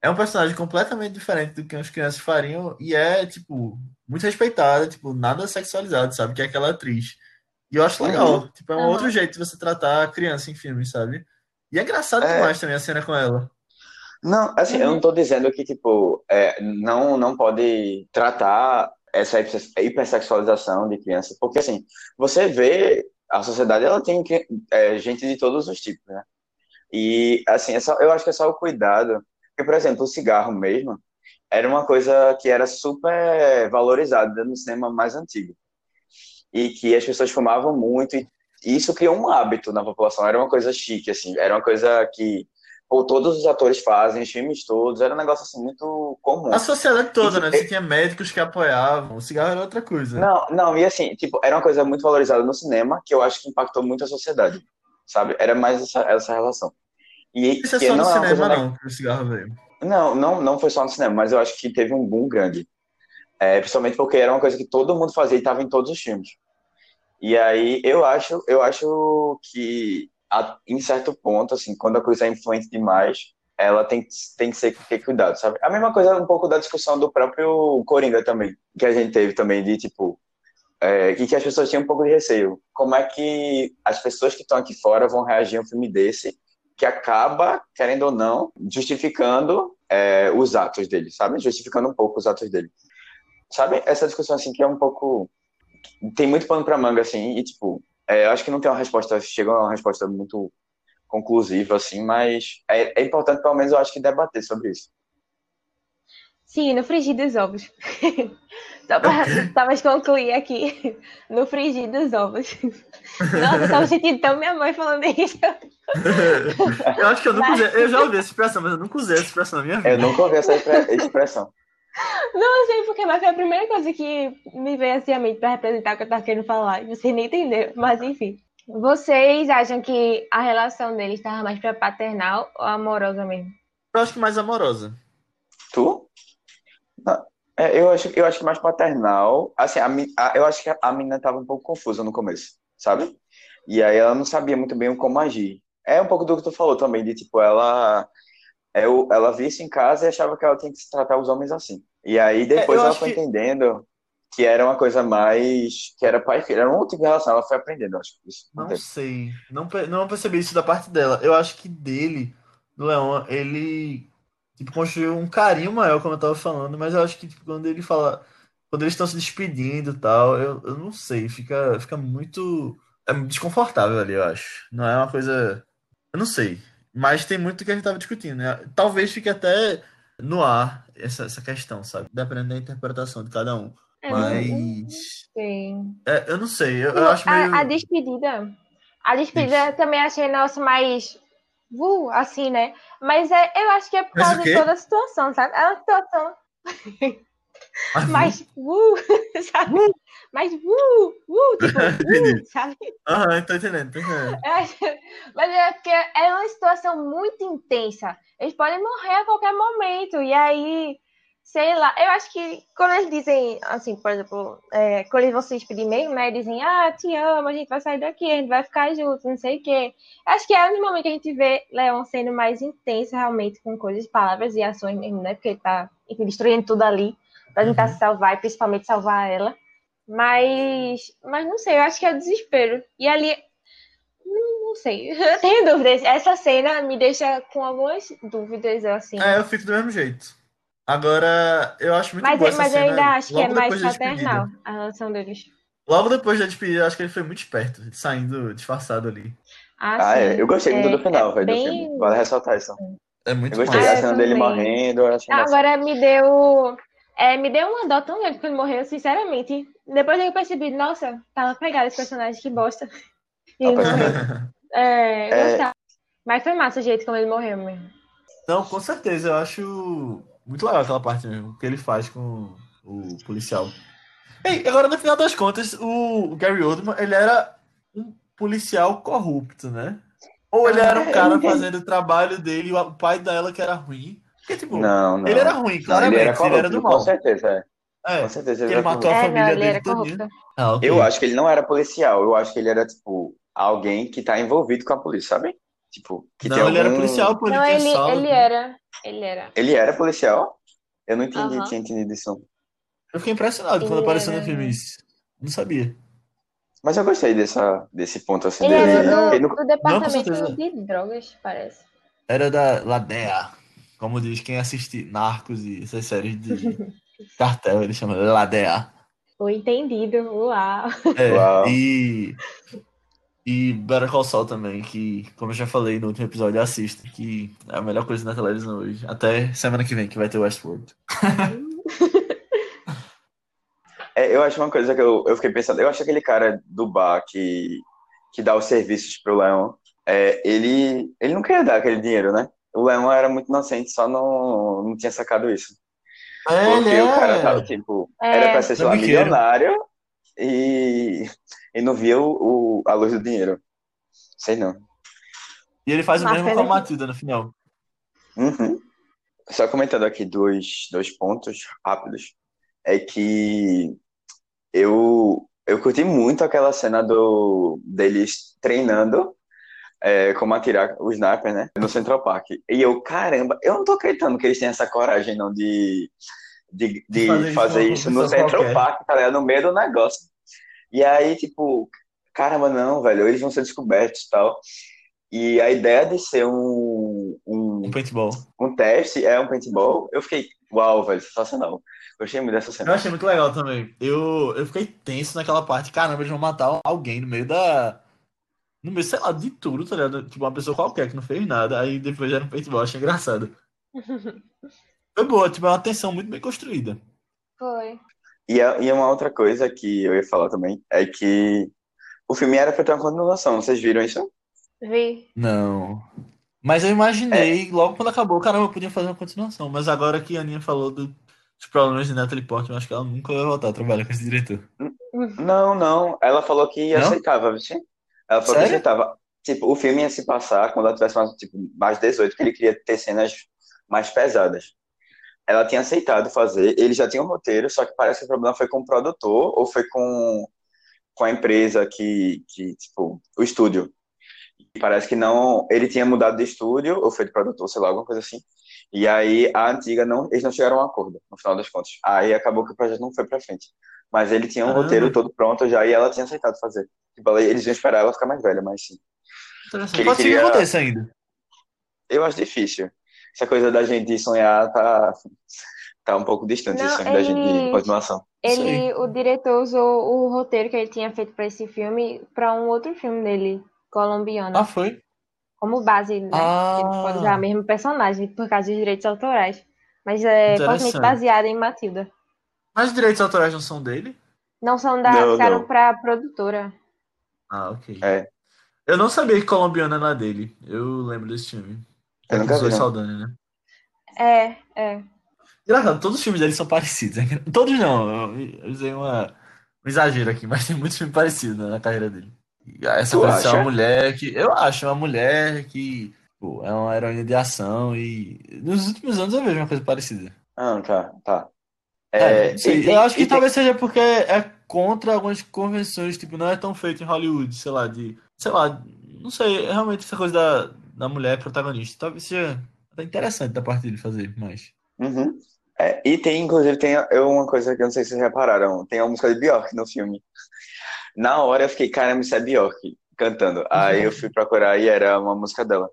É um personagem completamente diferente do que as crianças fariam e é, tipo, muito respeitada, tipo, nada sexualizado, sabe? Que é aquela atriz. E eu acho legal. Uhum. Tipo, é um Aham. outro jeito de você tratar a criança em filme, sabe? E é engraçado É. demais também a cena com ela. Não, assim, eu Uhum. não tô dizendo que, tipo, é, não, não pode tratar essa hiper- hipersexualização de criança, porque, assim, você vê, a sociedade, ela tem que, é, gente de todos os tipos, né? E, assim, é só- eu acho que é só o cuidado, porque, por exemplo, o cigarro mesmo, era uma coisa que era super valorizada no cinema mais antigo, e que as pessoas fumavam muito, e isso criou um hábito na população, era uma coisa chique, assim, era uma coisa que ou todos os atores fazem, os filmes todos, era um negócio assim muito comum. A sociedade toda, E né? Você tinha médicos que apoiavam, o cigarro era outra coisa. Não, não, e assim, tipo, era uma coisa muito valorizada no cinema, que eu acho que impactou muito a sociedade, sabe? Era mais essa, essa relação. E Isso é só no é cinema, não, que o cigarro veio. Não, não, não foi só no cinema, mas eu acho que teve um boom grande. É, principalmente porque era uma coisa que todo mundo fazia e estava em todos os filmes. E aí eu acho, eu acho que em certo ponto, assim, quando a coisa é influente demais, ela tem, tem que ser ter cuidado, sabe? A mesma coisa um pouco da discussão do próprio Coringa também, que a gente teve também de tipo é, que, que as pessoas tinham um pouco de receio. Como é que as pessoas que estão aqui fora vão reagir a um filme desse que acaba, querendo ou não, justificando é, os atos dele, sabe? Justificando um pouco os atos dele. Sabe? Essa discussão, assim, que é um pouco... Tem muito pano pra manga, assim, e, tipo, é, eu acho que não tem uma resposta... Chega a uma resposta muito conclusiva, assim, mas é, é importante, pelo menos, eu acho que debater sobre isso. Sim, no frigir dos ovos. Só pra concluir aqui. No frigir dos ovos. Nossa, eu tava sentindo tão minha mãe falando isso. eu acho que eu nunca Mas- usei. Eu já ouvi essa expressão, mas eu nunca usei essa expressão na minha vida. Eu nunca ouvi essa expre- expressão. Não sei porque, mas foi a primeira coisa que me veio assim à mente pra representar o que eu tava querendo falar. E vocês nem entenderam, mas enfim. Vocês acham que a relação deles estava mais pra paternal ou amorosa mesmo? Eu acho que mais amorosa. Tu? É, eu acho, eu acho que mais paternal. Assim, a, a- eu acho que a, a menina tava um pouco confusa no começo, sabe? E aí ela não sabia muito bem como agir. É um pouco do que tu falou também, de tipo, ela, é, o- ela via isso em casa e achava que ela tinha que se tratar os homens assim. E aí depois É, eu ela foi que- entendendo que era uma coisa mais. que era pai e filho, era um outro tipo de relação. Ela foi aprendendo, eu acho. Isso, Não tempo. sei. Não, não percebi isso da parte dela. Eu acho que dele, do Leon, ele tipo, construiu um carinho maior, como eu tava falando, mas eu acho que tipo, quando ele fala. Quando eles estão se despedindo e tal, eu, eu não sei, fica, fica muito. É muito desconfortável ali, eu acho. Não é uma coisa. Eu não sei. Mas tem muito que a gente tava discutindo, né? Talvez fique até no ar essa, essa questão, sabe? Dependendo da interpretação de cada um. É, Mas. Sim. é, eu não sei, eu, eu acho meio. A, a despedida. A despedida eu também achei nossa mais. Uh, assim, né? Mas é, eu acho que é por causa de toda a situação, sabe? É uma situação Mas- mais. Uh, sabe? Mais. Uh, uh, tipo. Uh, sabe? Aham, tô entendendo, tô entendendo. Acho- Mas é porque é uma situação muito intensa. Eles podem morrer a qualquer momento. E aí Sei lá, eu acho que quando eles dizem, assim, por exemplo, é, quando eles vão se despedir mesmo, né? Dizem, ah, te amo, a gente vai sair daqui, a gente vai ficar juntos, não sei o quê. Acho que é no momento que a gente vê Leon sendo mais intenso realmente com coisas, palavras e ações mesmo, né? Porque ele tá, enfim, destruindo tudo ali pra tentar Uhum. se salvar e principalmente salvar ela. Mas, mas não sei, eu acho que é desespero. E ali, não, não sei, eu tenho dúvidas. Essa cena me deixa com algumas dúvidas, assim. É, eu fico do mesmo jeito. Agora, eu acho muito Mas, boa essa mas eu ainda acho que é mais paternal a relação deles. Logo depois da despedida, eu acho que ele foi muito esperto, saindo disfarçado ali. Ah, Ah, é. Eu gostei muito É, do final, é velho, bem-. Vale ressaltar isso. É muito Eu gostei. Ah, da eu cena dele morrendo. Agora me deu. É, me deu uma dó tão grande quando ele morreu, sinceramente. Depois eu percebi, nossa, tava pegado esse personagem, que bosta. E ele morreu. É, eu É. gostava. Mas foi massa o jeito como ele morreu mesmo. Não, com certeza, eu acho muito legal aquela parte mesmo, o que ele faz com o policial. Ei, agora no final das contas, o o Gary Oldman, ele era um policial corrupto, né? Ou ele era um cara fazendo o trabalho dele e o pai dela que era ruim? Porque, tipo, Não, não. ele era ruim, Não, claramente, ele ele era era, corrupto, do com mal. certeza. é. É, Com certeza. ele era matou a É, família não, ele dele era todinha. Ah, ok. Eu acho que ele não era policial. Eu acho que ele era, tipo, alguém que tá envolvido com a polícia, sabe? Tipo, que Não, tem ele era algum- policial, pô, ele Não, ele, ele era. Ele era. Ele era policial? Eu não entendi, Aham. tinha entendido isso. Eu fiquei impressionado quando Ele apareceu no era- filme isso. Não sabia. Mas eu gostei dessa, desse ponto assim Ele dele. era do, no- do departamento certeza. de drogas, parece. Era da Ladea. Como diz quem assiste Narcos e essas séries de cartel, ele chama Ladea. Foi entendido. Uau. É, Uau. e. E Better Call Saul também, que, como eu já falei no último episódio, assista, que é a melhor coisa na televisão hoje. Até semana que vem, que vai ter Westworld. É, eu acho uma coisa que eu, eu fiquei pensando. Eu acho aquele cara do bar que, que dá os serviços pro Leon. É, ele, ele não queria dar aquele dinheiro, né? O Leon era muito inocente, só não, não tinha sacado isso. Porque o cara tava, tipo, É. era pra ser, sei lá, milionário e, e não via o, o- a luz do dinheiro. Sei não. E ele faz o Mas mesmo com a Matilda no final. Uhum. Só comentando aqui dois, dois pontos rápidos. É que eu, eu curti muito aquela cena do, deles treinando é, como atirar o sniper, né? No Central Park. E eu, caramba, eu não tô acreditando que eles têm essa coragem, não, de, de, de fazer isso fazer uma isso no Central qualquer. Park, tá ligado? No meio do negócio. E aí, tipo, caramba, não, velho, eles vão ser descobertos e tal. E a ideia de ser um, um Um paintball. um teste, é um paintball. Eu fiquei, uau, velho, sensacional. Gostei muito dessa Eu cena. achei muito legal também. Eu, eu fiquei tenso naquela parte. Caramba, eles vão matar alguém no meio da. No meio, sei lá, de tudo, tá ligado? Tipo, uma pessoa qualquer que não fez nada. Aí depois era um paintball. Achei engraçado. Foi boa, tipo, é uma tensão muito bem construída. Foi. E, a- e uma outra coisa que eu ia falar também é que o filme era pra ter uma continuação. Vocês viram isso? Vi. Não. Mas eu imaginei, logo quando acabou, caramba, eu podia fazer uma continuação. Mas agora que a Aninha falou do- dos problemas de Natalie Portman, eu acho que ela nunca vai voltar a trabalhar com esse diretor. Não, não. Ela falou que Não? aceitava, viu? Ela falou que Sério? aceitava. Tipo, o filme ia se passar quando ela tivesse mais, tipo, mais 18, que ele queria ter cenas mais pesadas. Ela tinha aceitado fazer, ele já tinha um roteiro, só que parece que o problema foi com o produtor ou foi com, com a empresa que, que, tipo, o estúdio. E parece que não, ele tinha mudado de estúdio, ou foi de produtor, sei lá, alguma coisa assim. E aí a antiga não, eles não chegaram a um acordo, no final das contas. Aí acabou que o projeto não foi pra frente. Mas ele tinha um Caramba. roteiro todo pronto já e ela tinha aceitado fazer. Tipo, eles iam esperar ela ficar mais velha, mas sim. Que ele Pode ser que queria- aconteça ainda. Eu acho difícil. Essa coisa da gente sonhar tá, tá um pouco distante, Não, sonho da gente de ele- continuação. Ele, o diretor usou o roteiro que ele tinha feito pra esse filme pra um outro filme dele, Colombiana, Ah, foi? como base, né? Ah. Ele pode usar o mesmo personagem por causa dos direitos autorais. Mas é fortemente baseado em Matilda. Mas os direitos autorais não são dele? Não são da, Não, ficaram não. pra produtora. Ah, ok. É. Eu não sabia que Colombiana era dele. Eu lembro desse filme. Eu É nunca vi. Saldana, né? É, é. Engraçado, todos os filmes dele são parecidos. né? Todos não, eu eu usei uma, um exagero aqui, mas tem muitos filmes parecidos né, na carreira dele. E essa coisa uma mulher que. Eu acho, uma mulher que pô, é uma heroína de ação e. Nos últimos anos eu vejo uma coisa parecida. Ah, tá, tá. É, É, sei. e Eu acho que e talvez seja porque é contra algumas convenções, tipo, não é tão feito em Hollywood, sei lá, de. Sei lá, não sei, é realmente essa coisa da, da mulher protagonista. Talvez seja até interessante da parte dele fazer, mas. uhum. É, e tem, inclusive, tem uma coisa que eu não sei se vocês repararam, tem a música de Bjork no filme. Na hora eu fiquei, caramba, isso é Bjork cantando. Aí eu fui procurar e era uma música dela.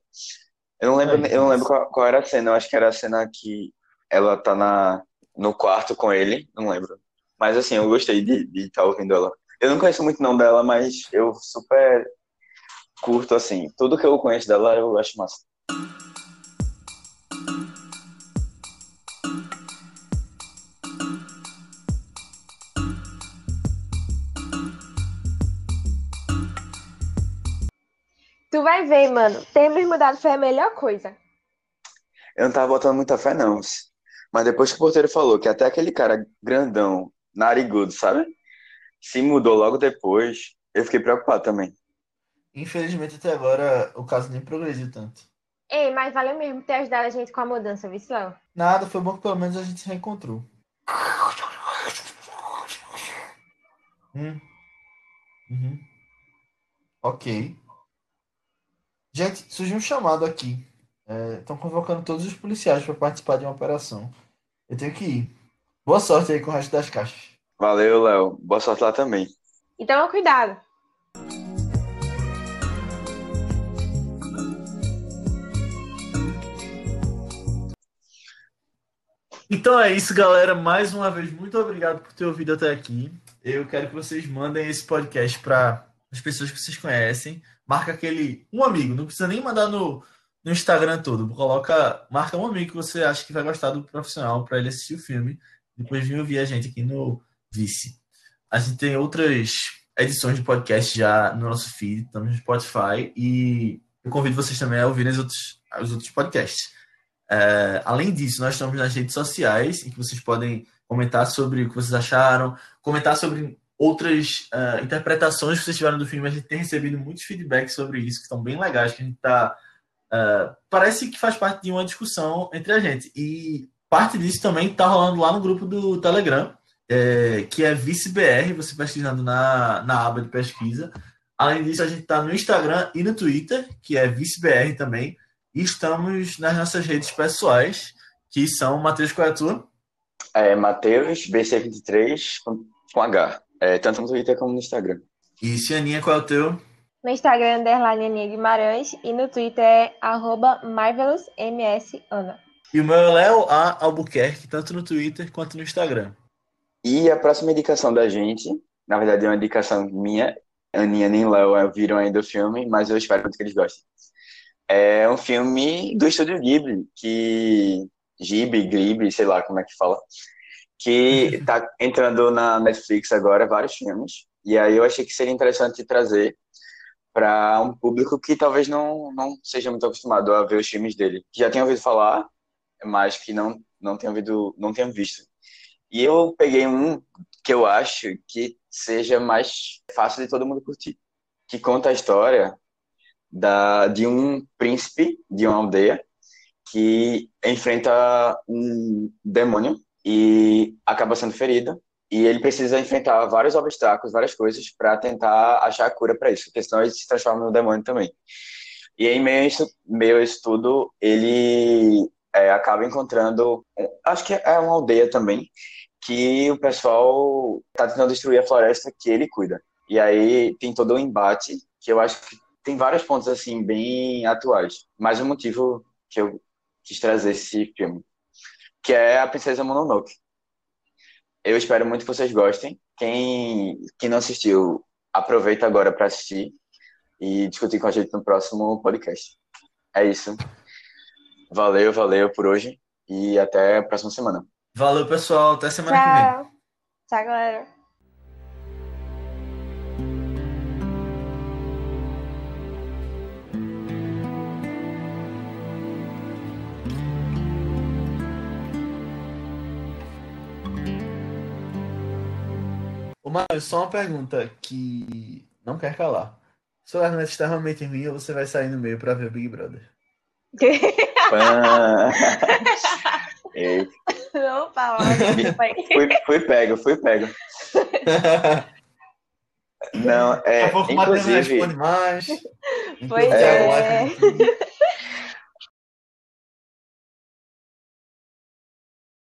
Eu não lembro, eu não lembro qual, qual era a cena, eu acho que era a cena que ela tá na, no quarto com ele, não lembro. Mas assim, eu gostei de estar ouvindo ela. Eu não conheço muito não dela, mas eu super curto, assim. Tudo que eu conheço dela eu acho massa. Vai ver, mano. Termos mudado foi a melhor coisa. Eu não tava botando muita fé, não. Mas depois que o porteiro falou que até aquele cara grandão, narigudo, sabe? Se mudou logo depois, eu fiquei preocupado também. Infelizmente, até agora, o caso nem progrediu tanto. Ei, mas valeu mesmo ter ajudado a gente com a mudança, viu, Léo? Nada, foi bom que pelo menos a gente se reencontrou. Hum, uhum, ok. Gente, surgiu um chamado aqui. Estão convocando todos os policiais para participar de uma operação. Eu tenho que ir. Boa sorte aí com o resto das caixas. Valeu, Léo. Boa sorte lá também. Então, cuidado. Então é isso, galera. Mais uma vez, muito obrigado por ter ouvido até aqui. Eu quero que vocês mandem esse podcast para as pessoas que vocês conhecem. Marca aquele um amigo, não precisa nem mandar no, no Instagram todo. Coloca, marca um amigo que você acha que vai gostar do profissional para ele assistir o filme. Depois vir ouvir a gente aqui no Vice. A gente tem outras edições de podcast já no nosso feed, estamos no Spotify e eu convido vocês também a ouvirem os outros, os outros podcasts. É, além disso, nós estamos nas redes sociais, em que vocês podem comentar sobre o que vocês acharam, comentar sobre outras uh, interpretações que vocês tiveram do filme. A gente tem recebido muitos feedbacks sobre isso, que estão bem legais, que a gente tá. Uh, parece que faz parte de uma discussão entre a gente. E parte disso também está rolando lá no grupo do Telegram, é, que é ViceBR, você pesquisando na, na aba de pesquisa. Além disso, a gente está no Instagram e no Twitter, que é ViceBR também. E estamos nas nossas redes pessoais, que são Matheus, qual é a tua? É Matheus, BC23 com, com H. É, tanto no Twitter como no Instagram. E Cianinha, qual é o teu? No Instagram, underline Aninha Guimarães. E no Twitter é arroba marvelousmsana. E o meu é Léo A. Albuquerque, tanto no Twitter quanto no Instagram. E a próxima indicação da gente, na verdade é uma indicação minha, Aninha nem Léo viram ainda o filme, mas eu espero muito que eles gostem. É um filme do Estúdio Ghibli, que Ghibli, Ghibli, sei lá como é que fala, que tá entrando na Netflix agora, vários filmes, e aí eu achei que seria interessante trazer para um público que talvez não, não seja muito acostumado a ver os filmes dele, que já tenha ouvido falar, mas que não não tenha ouvido, não tenha visto. E eu peguei um que eu acho que seja mais fácil de todo mundo curtir, que conta a história da, de um príncipe de uma aldeia que enfrenta um demônio e acaba sendo ferido. E ele precisa enfrentar vários obstáculos, várias coisas, para tentar achar a cura para isso, porque senão ele se transforma no demônio também. E aí, meio isso, meio isso tudo, ele é, acaba encontrando. Acho que é uma aldeia também, que o pessoal está tentando destruir a floresta que ele cuida. E aí tem todo um embate que eu acho que tem vários pontos assim bem atuais. Mais um motivo que eu quis trazer esse filme, que é a Princesa Mononoke. Eu espero muito que vocês gostem. Quem, quem não assistiu, aproveita agora para assistir e discutir com a gente no próximo podcast. É isso. Valeu, valeu por hoje e até a próxima semana. Valeu, pessoal. Até semana que vem. Tchau. Tchau, galera. Mário, só uma pergunta que não quer calar. Se o argumento está realmente ruim, ou você vai sair no meio para ver o Big Brother? Palavra. fui, fui pego, fui pego. Não, é. Daqui a pouco inclusive, mais. Pois é. Leifert-